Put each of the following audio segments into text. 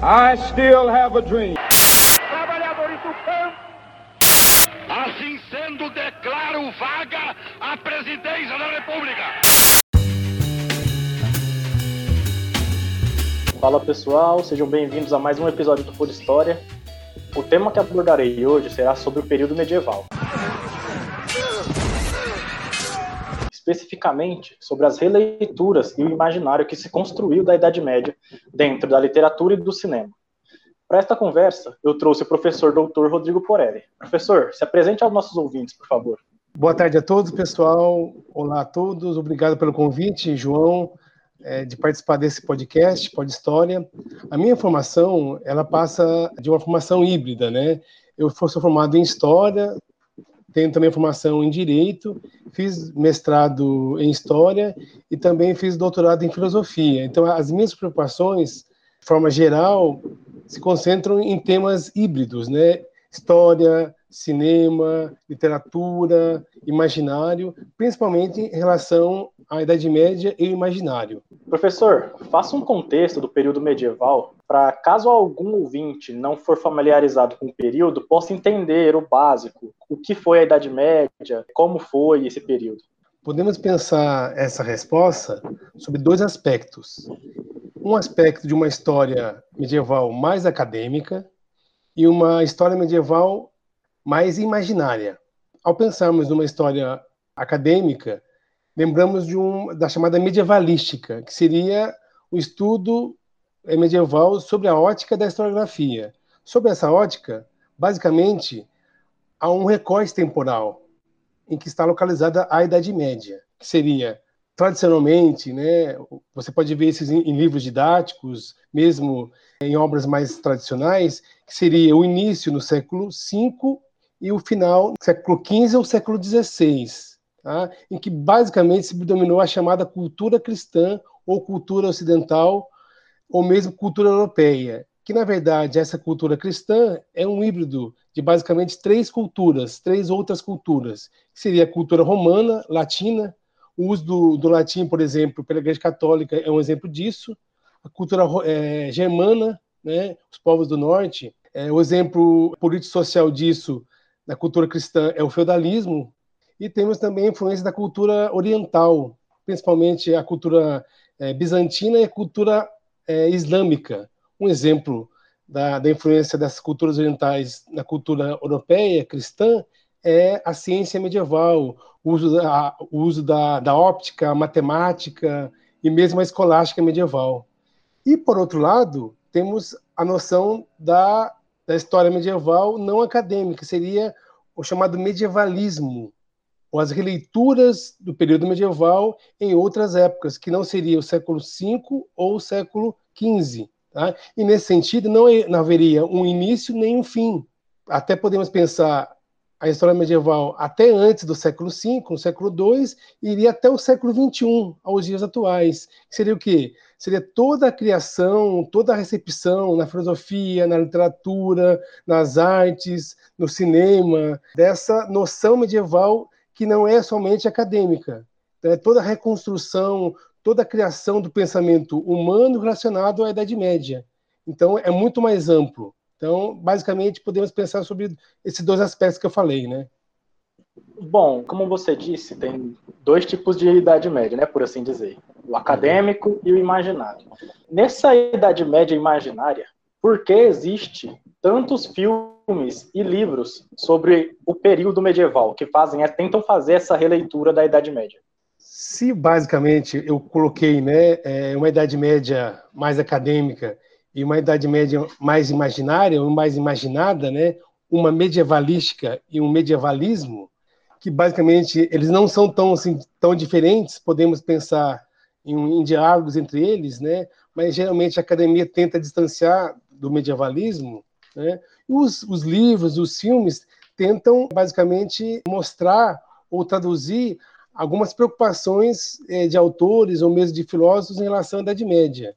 I still have a dream. Trabalhadores do campo. Assim sendo, declaro vaga a presidência da República. Fala pessoal, sejam bem-vindos a mais um episódio do Por História. O tema que abordarei hoje será sobre o período medieval. Especificamente sobre as releituras e o imaginário que se construiu da Idade Média dentro da literatura e do cinema. Para esta conversa, eu trouxe o professor doutor Rodrigo Porelli. Professor, se apresente aos nossos ouvintes, por favor. Boa tarde a todos, pessoal. Olá a todos. Obrigado pelo convite, João, é, de participar desse podcast, Pod História. A minha formação, ela passa de uma formação híbrida, né? Eu sou formado em História, tenho também formação em Direito, fiz mestrado em História e também fiz doutorado em Filosofia. Então, as minhas preocupações, de forma geral, se concentram em temas híbridos, né? História, cinema, literatura, imaginário, principalmente em relação à Idade Média e o imaginário. Professor, faça um contexto do período medieval para caso algum ouvinte não for familiarizado com o período, possa entender o básico, o que foi a Idade Média, como foi esse período. Podemos pensar essa resposta sobre dois aspectos. Um aspecto de uma história medieval mais acadêmica e uma história medieval mais imaginária. Ao pensarmos numa história acadêmica, lembramos de um, da chamada medievalística, que seria o estudo medieval sobre a ótica da historiografia. Sobre essa ótica, basicamente, há um recorte temporal em que está localizada a Idade Média, que seria tradicionalmente, né, você pode ver esses em livros didáticos, mesmo em obras mais tradicionais, que seria o início no século V e o final século XV ou século XVI, tá? em que basicamente se predominou a chamada cultura cristã ou cultura ocidental, ou mesmo cultura europeia, que na verdade essa cultura cristã é um híbrido de basicamente três culturas, três outras culturas, que seria a cultura romana, latina, o uso do, do latim, por exemplo, pela Igreja Católica é um exemplo disso, a cultura é, germana, né, os povos do norte, é, o exemplo político-social disso da cultura cristã é o feudalismo, e temos também a influência da cultura oriental, principalmente a cultura é, bizantina e a cultura é, islâmica. Um exemplo da, da, influência dessas culturas orientais na cultura europeia, cristã, é a ciência medieval, o uso da, o uso da, da óptica, a matemática e mesmo a escolástica medieval. E, por outro lado, temos a noção da da história medieval não acadêmica, seria o chamado medievalismo, ou as releituras do período medieval em outras épocas, que não seria o século V ou o século XV. Tá? E nesse sentido, não, não haveria um início nem um fim. Até podemos pensar a história medieval até antes do século V, no século II, iria até o século XXI, aos dias atuais. Seria o quê? Seria toda a criação, toda a recepção na filosofia, na literatura, nas artes, no cinema, dessa noção medieval que não é somente acadêmica. É toda a reconstrução, toda a criação do pensamento humano relacionado à Idade Média. Então, é muito mais amplo. Então, basicamente, podemos pensar sobre esses dois aspectos que eu falei, né? Bom, como você disse, tem dois tipos de Idade Média, né, por assim dizer: o acadêmico e o imaginário. Nessa Idade Média imaginária, por que existe tantos filmes e livros sobre o período medieval que fazem, tentam fazer essa releitura da Idade Média? Se basicamente eu coloquei, né, é, uma Idade Média mais acadêmica e uma Idade Média mais imaginária, ou mais imaginada, né? uma medievalística e um medievalismo, que basicamente eles não são tão, assim, tão diferentes, podemos pensar em, em diálogos entre eles, né? mas geralmente a academia tenta distanciar do medievalismo. Né? Os, os livros, os filmes tentam basicamente mostrar ou traduzir algumas preocupações eh, de autores ou mesmo de filósofos em relação à Idade Média.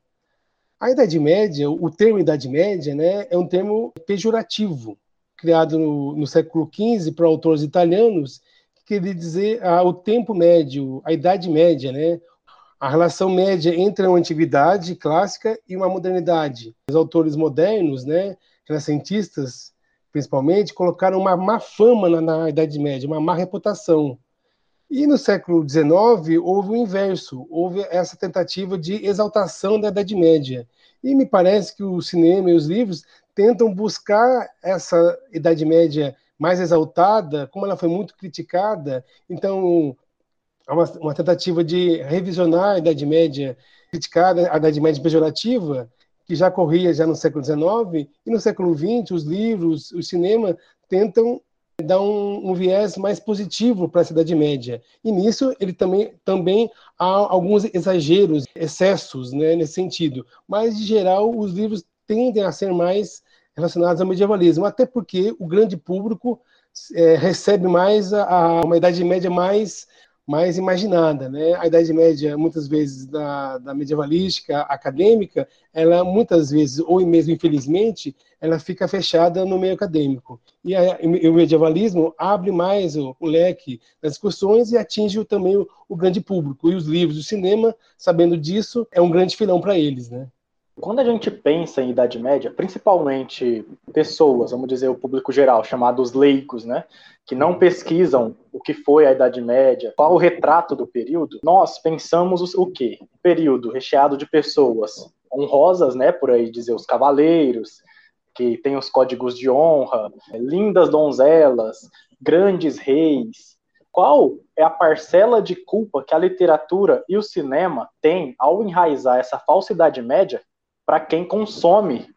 A Idade Média, o termo Idade Média, né, é um termo pejorativo, criado no, no século XV por autores italianos, que queria dizer ah, o tempo médio, a Idade Média, né, a relação média entre uma antiguidade clássica e uma modernidade. Os autores modernos, né, renascentistas, principalmente, colocaram uma má fama na, na Idade Média, uma má reputação. E no século XIX houve o inverso, houve essa tentativa de exaltação da Idade Média. E me parece que o cinema e os livros tentam buscar essa Idade Média mais exaltada, como ela foi muito criticada, então há uma, uma tentativa de revisionar a Idade Média, criticada a Idade Média pejorativa, que já corria já no século XIX, e no século XX os livros, o cinema tentam dar um, um viés mais positivo para a Idade Média. E nisso ele também, também há alguns exageros, excessos né, nesse sentido. Mas, de geral, os livros tendem a ser mais relacionados ao medievalismo, até porque o grande público é, recebe mais a, a, uma Idade Média mais mais imaginada, né? A Idade Média, muitas vezes da, da medievalística acadêmica, ela muitas vezes ou mesmo infelizmente, ela fica fechada no meio acadêmico. E, a, e o medievalismo abre mais o, o, leque das discussões e atinge também o, o grande público. E os livros, o cinema, sabendo disso, é um grande filão para eles, né? Quando a gente pensa em Idade Média, principalmente pessoas, vamos dizer o público geral, chamados leigos, né, que não pesquisam o que foi a Idade Média, qual o retrato do período, nós pensamos o quê? Um período recheado de pessoas honrosas, né, por aí dizer os cavaleiros, que tem os códigos de honra, lindas donzelas, grandes reis. Qual é a parcela de culpa que a literatura e o cinema têm ao enraizar essa falsidade média para quem consome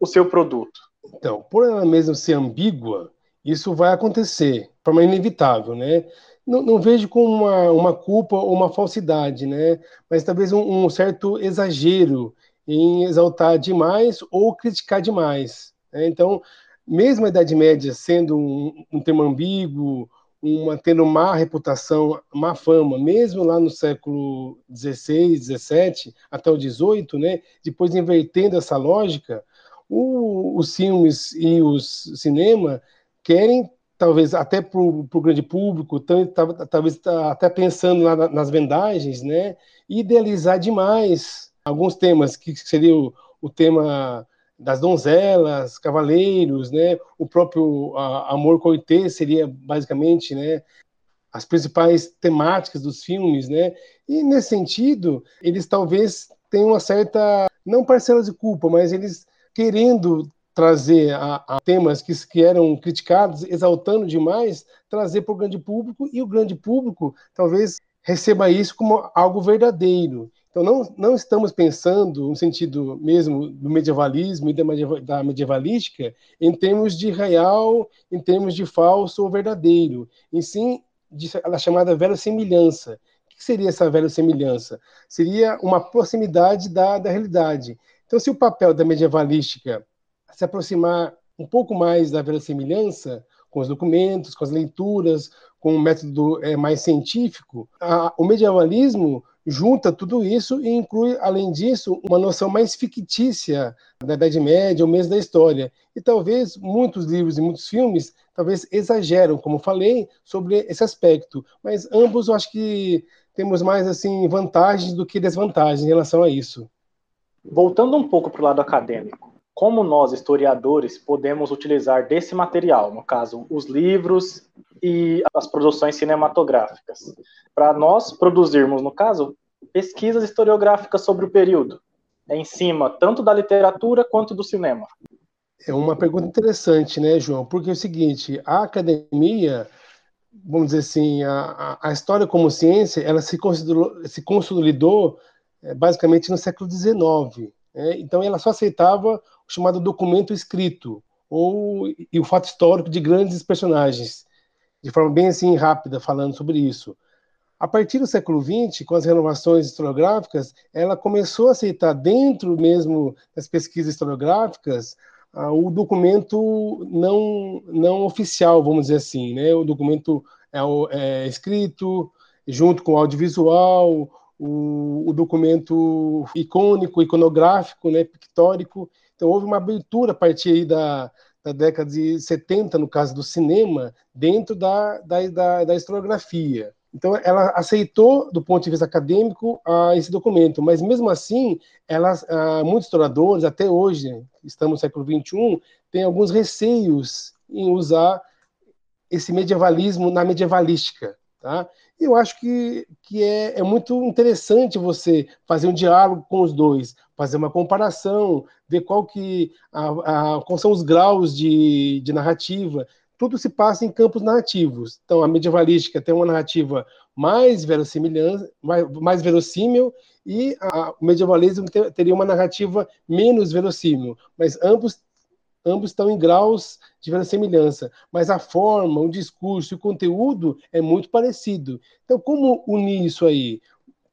o seu produto. Então, por ela mesma ser ambígua, isso vai acontecer, de forma inevitável, né? Não, não, vejo como uma, uma culpa ou uma falsidade, né? Mas talvez um, um certo exagero em exaltar demais ou criticar demais. Né? Então, mesmo a Idade Média sendo um, um tema ambíguo, uma, tendo má reputação, má fama, mesmo lá no século XVI, XVII, até o XVIII, né, depois invertendo essa lógica, o, os filmes e os cinema querem, talvez até para o grande público, talvez tá, até pensando nas vendagens, né, idealizar demais alguns temas, que seria o, o tema das donzelas, cavaleiros, né? O próprio a, amor coité seria basicamente, né? As principais temáticas dos filmes, né? E nesse sentido, eles talvez tenham uma certa não parcela de culpa, mas eles querendo trazer a, a temas que, que eram criticados, exaltando demais, trazer para o grande público e o grande público talvez receba isso como algo verdadeiro. Então, não, não estamos pensando, no sentido mesmo do medievalismo e da medievalística, em termos de real, em termos de falso ou verdadeiro, em sim de, a chamada verossimilhança. O que seria essa verossimilhança? Seria uma proximidade da, da realidade. Então, se o papel da medievalística se aproximar um pouco mais da verossimilhança, com os documentos, com as leituras, com um método é, mais científico, a, o medievalismo junta tudo isso e inclui, além disso, uma noção mais fictícia da Idade Média ou mesmo da história. E talvez muitos livros e muitos filmes talvez exageram, como falei, sobre esse aspecto. Mas ambos eu acho que temos mais assim vantagens do que desvantagens em relação a isso. Voltando um pouco para o lado acadêmico, como nós, historiadores, podemos utilizar desse material, no caso, os livros e as produções cinematográficas, para nós produzirmos, no caso, pesquisas historiográficas sobre o período, em cima tanto da literatura quanto do cinema? É uma pergunta interessante, né, João? Porque é o seguinte, a academia, vamos dizer assim, a, a história como ciência, ela se se consolidou é, basicamente no século XIX. Né? Então, ela só aceitava chamado documento escrito, ou e o fato histórico de grandes personagens, de forma bem assim rápida, falando sobre isso. A partir do século XX, com as renovações historiográficas, ela começou a aceitar dentro mesmo das pesquisas historiográficas uh, o documento não, não oficial, vamos dizer assim, né? O documento é, é escrito junto com o audiovisual, o, o, documento icônico, iconográfico, né, pictórico. Então houve uma abertura a partir da, da década de 70, no caso do cinema, dentro da, da, da, da historiografia. Então, ela aceitou, do ponto de vista acadêmico, esse documento, mas mesmo assim, ela, muitos historiadores, até hoje, estamos no século XXI, têm alguns receios em usar esse medievalismo na medievalística. Tá? Eu acho que, que é, é muito interessante você fazer um diálogo com os dois, fazer uma comparação, ver qual que a, a, quais são os graus de, de narrativa, tudo se passa em campos narrativos. Então, a medievalística tem uma narrativa mais mais, mais verossímil, e a, o medievalismo ter, teria uma narrativa menos verossímil, mas ambos ambos estão em graus de verossimilhança, mas a forma, o discurso e o conteúdo é muito parecido. Então, como unir isso aí?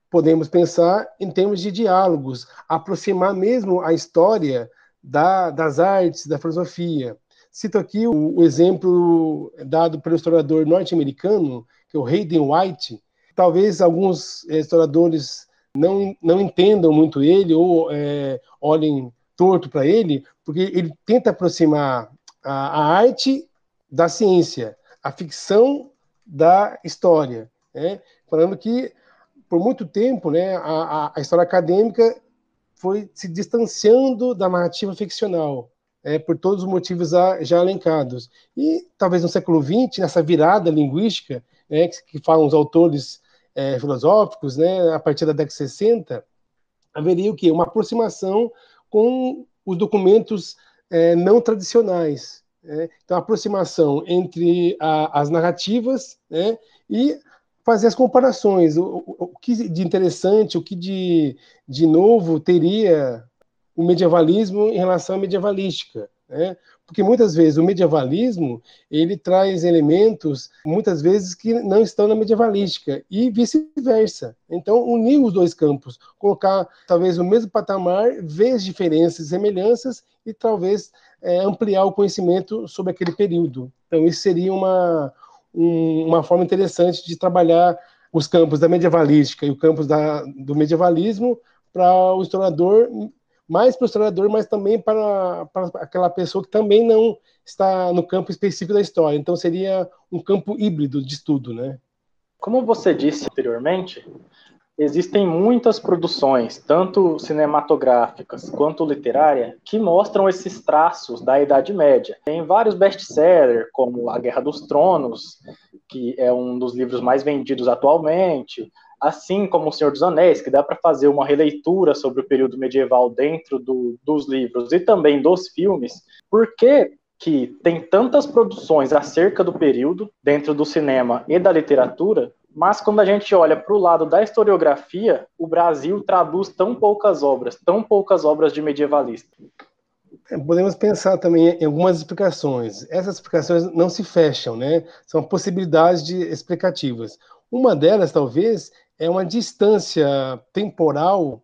Podemos pensar em termos de diálogos, aproximar mesmo a história da, das artes, da filosofia. Cito aqui o, o exemplo dado pelo historiador norte-americano, que é o Hayden White. Talvez alguns eh, historiadores não, não entendam muito ele ou é, olhem torto para ele, porque ele tenta aproximar a, a, arte da ciência, a ficção da história, né? falando que por muito tempo, né, a, a história acadêmica foi se distanciando da narrativa ficcional é, por todos os motivos já elencados. E talvez no século XX, nessa virada linguística, né, que, que, falam os autores é, filosóficos, né, a partir da década de 60, haveria o quê? Uma aproximação com os documentos é, não tradicionais. Né? Então, a aproximação entre a, as narrativas né, e fazer as comparações. O, o, o, que de interessante, o que de, de novo teria o medievalismo em relação à medievalística, né? Porque muitas vezes o medievalismo ele traz elementos, muitas vezes que não estão na medievalística e vice-versa. Então unir os dois campos, colocar talvez o mesmo patamar, ver as diferenças semelhanças e talvez é, ampliar o conhecimento sobre aquele período. Então isso seria uma um, uma forma interessante de trabalhar os campos da medievalística e o campos da, do medievalismo para o historiador mais para o historiador, mas também para, para aquela pessoa que também não está no campo específico da história. Então seria um campo híbrido de estudo, né? Como você disse anteriormente, existem muitas produções, tanto cinematográficas quanto literárias, que mostram esses traços da Idade Média. Tem vários best-sellers, como A Guerra dos Tronos, que é um dos livros mais vendidos atualmente, assim como O Senhor dos Anéis, que dá para fazer uma releitura sobre o período medieval dentro do, dos livros e também dos filmes, por que, que tem tantas produções acerca do período dentro do cinema e da literatura, mas quando a gente olha para o lado da historiografia, o Brasil traduz tão poucas obras, tão poucas obras de medievalista. É, podemos pensar também em algumas explicações. Essas explicações não se fecham, né? São possibilidades de explicativas. Uma delas, talvez, é uma distância temporal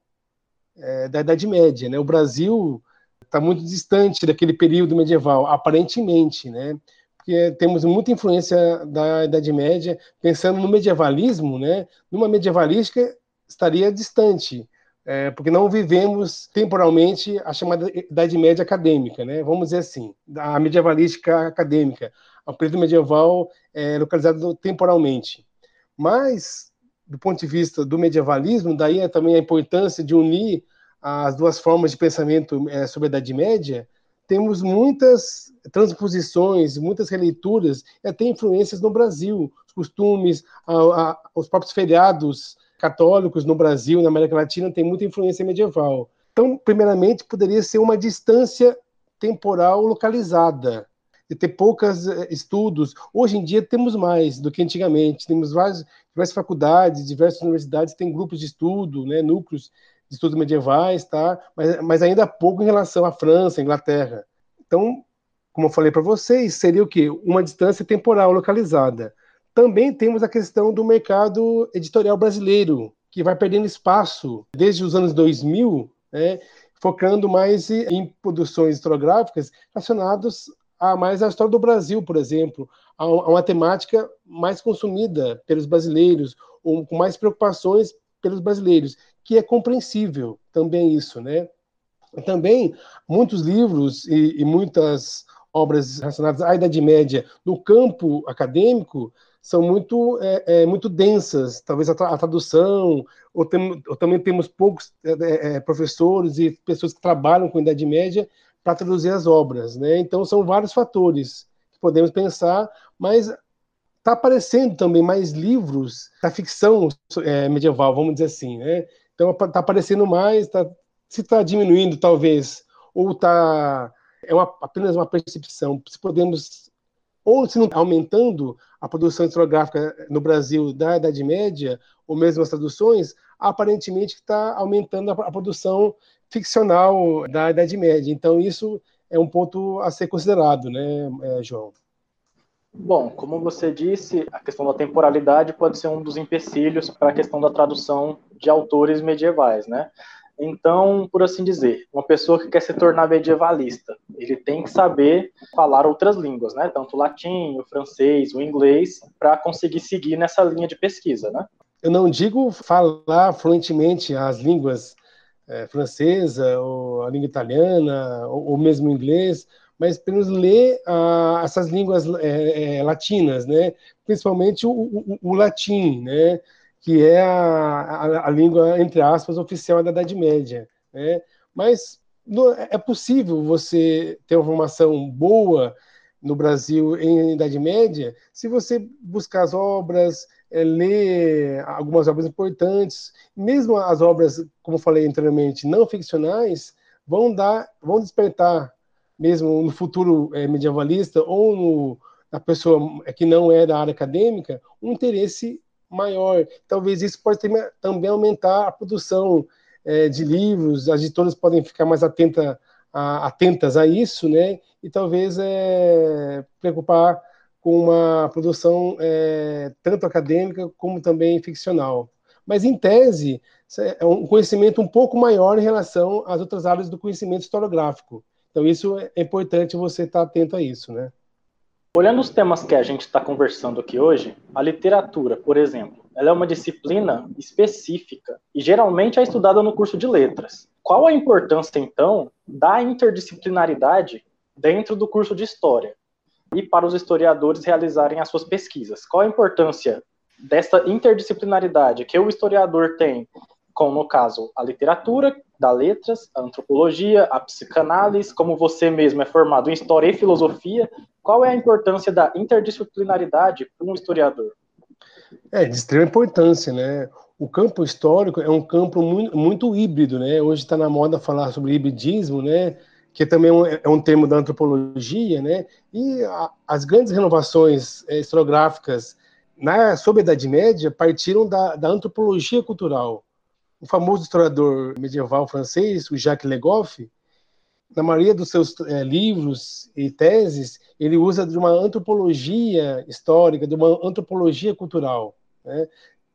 é, da Idade Média. Né? O Brasil está muito distante daquele período medieval, aparentemente, né? porque temos muita influência da Idade Média, pensando no medievalismo, né? numa medievalística estaria distante, é, porque não vivemos temporalmente a chamada Idade Média acadêmica, né? vamos dizer assim, a medievalística acadêmica, o período medieval é localizado temporalmente. Mas do ponto de vista do medievalismo, daí é também a importância de unir as duas formas de pensamento é, sobre a Idade Média, temos muitas transposições, muitas releituras e até influências no Brasil, os costumes, a, a, os próprios feriados católicos no Brasil, na América Latina, tem muita influência medieval. Então, primeiramente, poderia ser uma distância temporal localizada, de ter poucos eh, estudos. Hoje em dia temos mais do que antigamente. Temos várias, faculdades, diversas universidades têm grupos de estudo, né, núcleos de estudos medievais, tá? Mas, mas ainda pouco em relação à França, Inglaterra. Então, como eu falei para vocês, seria o quê? Uma distância temporal localizada. Também temos a questão do mercado editorial brasileiro, que vai perdendo espaço desde os anos 2000, né, focando mais em produções historiográficas relacionadas a mais a história do Brasil, por exemplo, a, uma temática mais consumida pelos brasileiros, ou com mais preocupações pelos brasileiros, que é compreensível também isso, né? Também muitos livros e, e muitas obras relacionadas à Idade Média no campo acadêmico são muito, é, é, muito densas, talvez a, a tradução, ou, tem, ou, também temos poucos é, é, é, professores e pessoas que trabalham com a Idade Média para traduzir as obras, né? Então são vários fatores que podemos pensar, mas está aparecendo também mais livros da ficção é, medieval, vamos dizer assim, né? Então está aparecendo mais, tá, se está diminuindo talvez, ou está é uma, apenas uma percepção, se podemos ou se não está aumentando a produção historiográfica no Brasil da Idade Média, ou mesmo as traduções, aparentemente está aumentando a, produção ficcional da Idade Média. Então, isso é um ponto a ser considerado, né, é, João? Bom, como você disse, a questão da temporalidade pode ser um dos empecilhos para a questão da tradução de autores medievais, né? Então, por assim dizer, uma pessoa que quer se tornar medievalista, ele tem que saber falar outras línguas, né? Tanto o latim, o francês, o inglês, para conseguir seguir nessa linha de pesquisa, né? Eu não digo falar fluentemente as línguas é, francesa, ou a língua italiana, ou, ou mesmo inglês, mas pelo menos ler ah, essas línguas é, é, latinas, né? Principalmente o, o, o latim, né? que é a, a, a, língua, entre aspas, oficial da Idade Média. Né? Mas é possível você ter uma formação boa no Brasil em Idade Média se você buscar as obras, é, ler algumas obras importantes, mesmo as obras, como falei anteriormente, não ficcionais, vão dar, vão despertar, mesmo no futuro é, medievalista ou no, na pessoa que não é da área acadêmica, um interesse maior. Talvez isso ter, também aumentar a produção é, de livros, as editoras podem ficar mais atenta, a, atentas a isso, né? E talvez é, preocupar com uma produção é, tanto acadêmica como também ficcional. Mas, em tese, é um conhecimento um pouco maior em relação às outras áreas do conhecimento historiográfico. Então, isso é importante você estar atento a isso, né? Olhando os temas que a gente está conversando aqui hoje, a literatura, por exemplo, ela é uma disciplina específica e geralmente é estudada no curso de letras. Qual a importância, então, da interdisciplinaridade dentro do curso de história e para os historiadores realizarem as suas pesquisas? Qual a importância dessa interdisciplinaridade que o historiador tem com, no caso, a literatura, da letras, a antropologia, a psicanálise, como você mesmo é formado em história e filosofia, qual é a importância da interdisciplinaridade para um historiador? É, de extrema importância, né? O campo histórico é um campo muito, muito híbrido, né? Hoje está na moda falar sobre hibridismo, né? Que também é um, é um termo da antropologia, né? E a, as grandes renovações é, historiográficas na sobre a Idade Média partiram da, da antropologia cultural. O famoso historiador medieval francês, o Jacques Legoff, na maioria dos seus é, livros e teses, ele usa de uma antropologia histórica, de uma antropologia cultural. Né?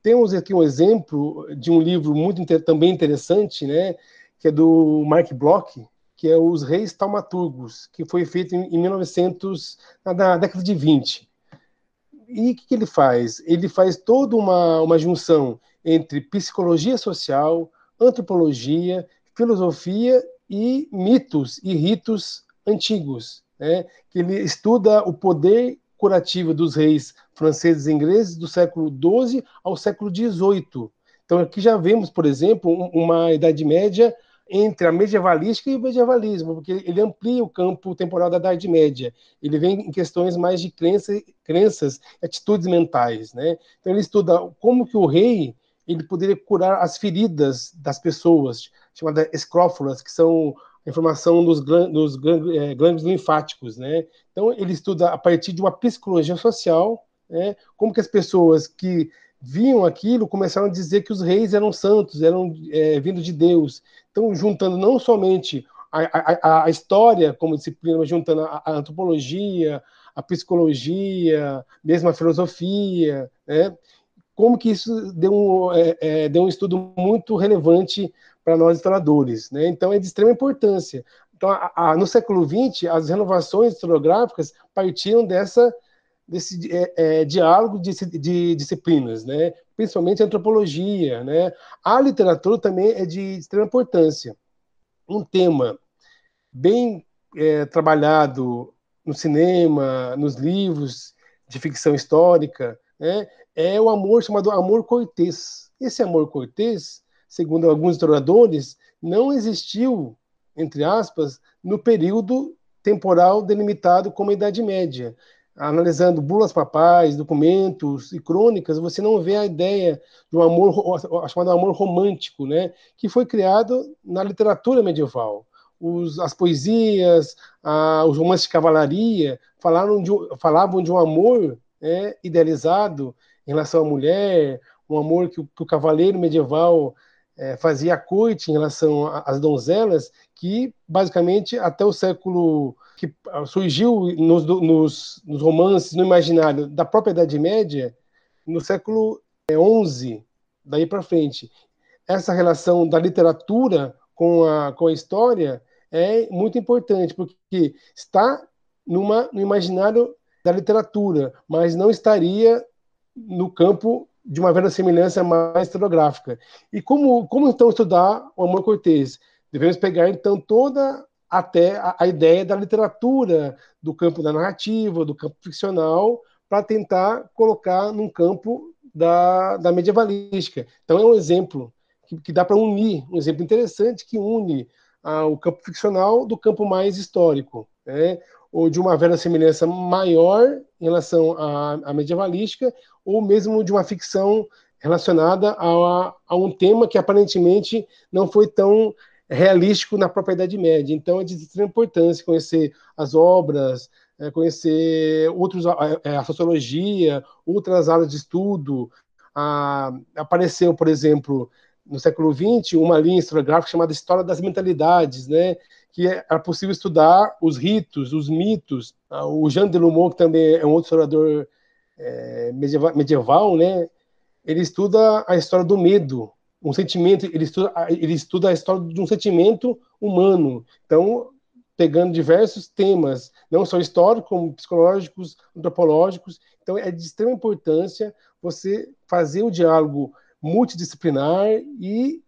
Temos aqui um exemplo de um livro muito também interessante, né, que é do Mark Bloch, que é Os Reis Taumaturgos, que foi feito em, em 1900, na, década de 20. E o que, que, ele faz? Ele faz toda uma, uma junção entre psicologia social, antropologia, filosofia e mitos e ritos antigos, né? ele estuda o poder curativo dos reis franceses e ingleses do século XII ao século XVIII. Então aqui já vemos, por exemplo, uma Idade Média entre a medievalística e o medievalismo, porque ele amplia o campo temporal da Idade Média. Ele vem em questões mais de crença, crenças, atitudes mentais, né? Então ele estuda como que o rei ele poderia curar as feridas das pessoas, chamadas escrófulas, que são a informação dos, dos é, glândulos linfáticos, né? Então ele estuda a partir de uma psicologia social, né? Como que as pessoas que viam aquilo começaram a dizer que os reis eram santos, eram é, vindos de Deus. Então juntando não somente a, a, a história como disciplina, mas juntando a, a antropologia, a psicologia, mesmo a filosofia, né? como que isso deu um, é, é, deu um estudo muito relevante para nós historiadores. Né? Então, é de extrema importância. Então, a, no século XX, as renovações historiográficas partiram dessa, desse é, é, diálogo de, de, disciplinas, né? Principalmente antropologia. Né? A literatura também é de extrema importância. Um tema bem é, trabalhado no cinema, nos livros de ficção histórica, né, é o amor chamado amor cortês. Esse amor cortês, segundo alguns historiadores, não existiu, entre aspas, no período temporal delimitado como a Idade Média. Analisando bulas papais, documentos e crônicas, você não vê a ideia do amor chamado amor romântico, né, que foi criado na literatura medieval. Os, as poesias, a, os romances de cavalaria falaram de, falavam de um amor é, idealizado em relação à mulher, um amor que, que o cavaleiro medieval é, fazia a corte em relação às donzelas, que basicamente até o século que surgiu nos, nos, nos romances, no imaginário da própria Idade Média, no século XI, é, daí para frente. Essa relação da literatura com a, com a história é muito importante, porque está numa, no imaginário da literatura, mas não estaria no campo de uma verossimilhança mais historiográfica. E como, como então estudar o Amor Cortês? Devemos pegar então toda até a, a ideia da literatura, do campo da narrativa, do campo ficcional, para tentar colocar num campo da, da medievalística. Então é um exemplo que, que dá para unir, um exemplo interessante que une ah, o campo ficcional do campo mais histórico. Né? Ou de uma verossimilhança maior em relação à, à medievalística, ou mesmo de uma ficção relacionada a, a, um tema que aparentemente não foi tão realístico na própria Idade Média. Então é de extrema importância conhecer as obras, é, conhecer outros, é, a, sociologia, outras áreas de estudo. A, apareceu, por exemplo, no século XX, uma linha historiográfica chamada História das Mentalidades, né, que era possível estudar os ritos, os mitos. Ah, o Jean Delumeau, que também é um outro historiador é, medieval, medieval, né? Ele estuda a história do medo, um sentimento. Ele estuda, ele estuda a história de um sentimento humano. Então, pegando diversos temas, não só históricos, como psicológicos, antropológicos. Então, é de extrema importância você fazer o diálogo multidisciplinar e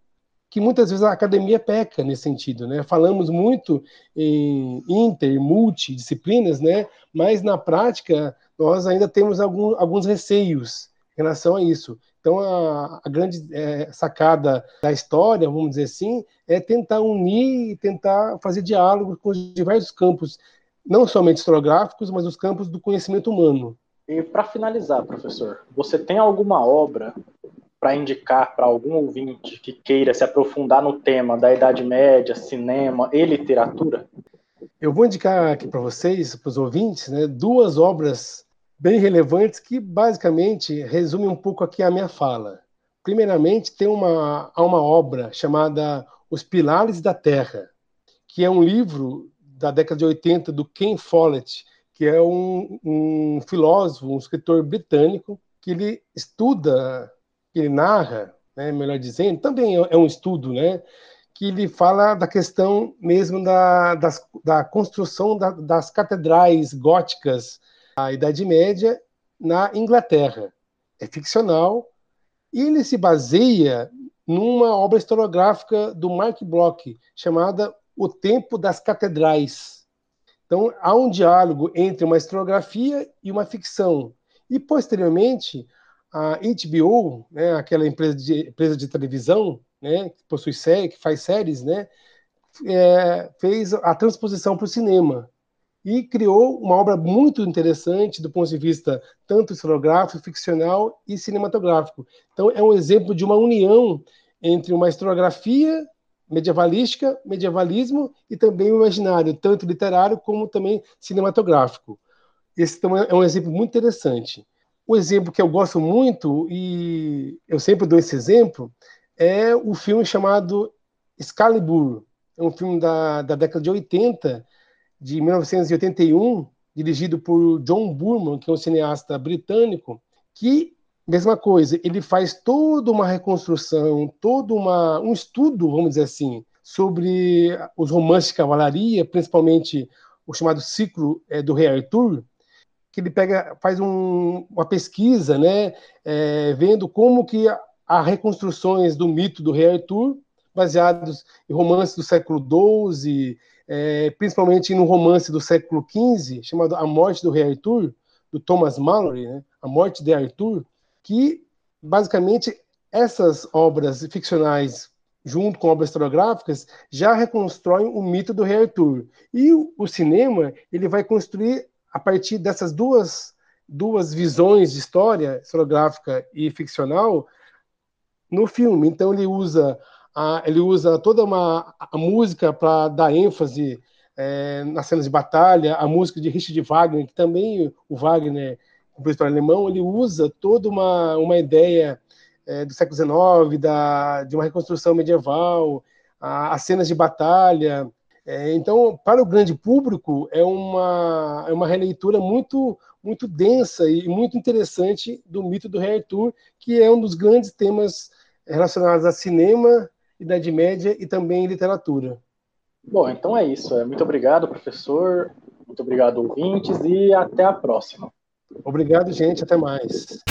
que muitas vezes a academia peca nesse sentido, né? Falamos muito em inter, multidisciplinas, né? Mas na prática nós ainda temos algum, alguns receios em relação a isso. Então a, a grande é, sacada da história, vamos dizer assim, é tentar unir, tentar fazer diálogo com os diversos campos, não somente historiográficos, mas os campos do conhecimento humano. E para finalizar, professor, você tem alguma obra para indicar para algum ouvinte que queira se aprofundar no tema da Idade Média, cinema e literatura? Eu vou indicar aqui para vocês, para os ouvintes, né, duas obras bem relevantes que basicamente resumem um pouco aqui a minha fala. Primeiramente, tem uma, uma obra chamada Os Pilares da Terra, que é um livro da década de 80 do Ken Follett, que é um, um filósofo, um escritor britânico, que ele estuda que ele narra, né, melhor dizendo, também é, é um estudo, né, que ele fala da questão mesmo da, das, da construção da, das catedrais góticas da Idade Média na Inglaterra. É ficcional e ele se baseia numa obra historiográfica do Mark Bloch chamada O Tempo das Catedrais. Então há um diálogo entre uma historiografia e uma ficção. E posteriormente a HBO, né, aquela empresa de, empresa de televisão, né, que possui série, que faz séries, né, é, fez a transposição para o cinema e criou uma obra muito interessante do ponto de vista tanto historiográfico, ficcional e cinematográfico. Então é um exemplo de uma união entre uma historiografia medievalística, medievalismo e também o imaginário, tanto literário como também cinematográfico. Esse então, é um exemplo muito interessante. O exemplo que eu gosto muito, e eu sempre dou esse exemplo, é o filme chamado Excalibur. É um filme da, da década de 80, de 1981, dirigido por John Burman, que é um cineasta britânico, que, mesma coisa, ele faz toda uma reconstrução, todo uma, um estudo, vamos dizer assim, sobre os romances de cavalaria, principalmente o chamado ciclo é, do Rei Arthur, que ele pega, faz um, uma pesquisa, né, é, vendo como que há reconstruções do mito do rei Arthur, baseados em romances do século XII, é, principalmente no romance do século XV, chamado A Morte do Rei Arthur, do Thomas Mallory, né, A Morte de Arthur, que basicamente essas obras ficcionais, junto com obras historiográficas, já reconstroem o mito do rei Arthur. E o, cinema ele vai construir a partir dessas duas duas visões de história historiográfica e ficcional no filme. Então ele usa a, ele usa toda uma a música para dar ênfase é, nas cenas de batalha, a música de Richard Wagner, que também o Wagner, compositor alemão, ele usa toda uma, uma ideia é, do século XIX, da, de uma reconstrução medieval, a, as cenas de batalha. É, então, para o grande público, é uma, é uma releitura muito, muito densa e muito interessante do mito do Rei Arthur, que é um dos grandes temas relacionados a cinema, Idade Média e também literatura. Bom, então é isso. É, muito obrigado, professor. Muito obrigado, ouvintes, e até a próxima. Obrigado, gente. Até mais.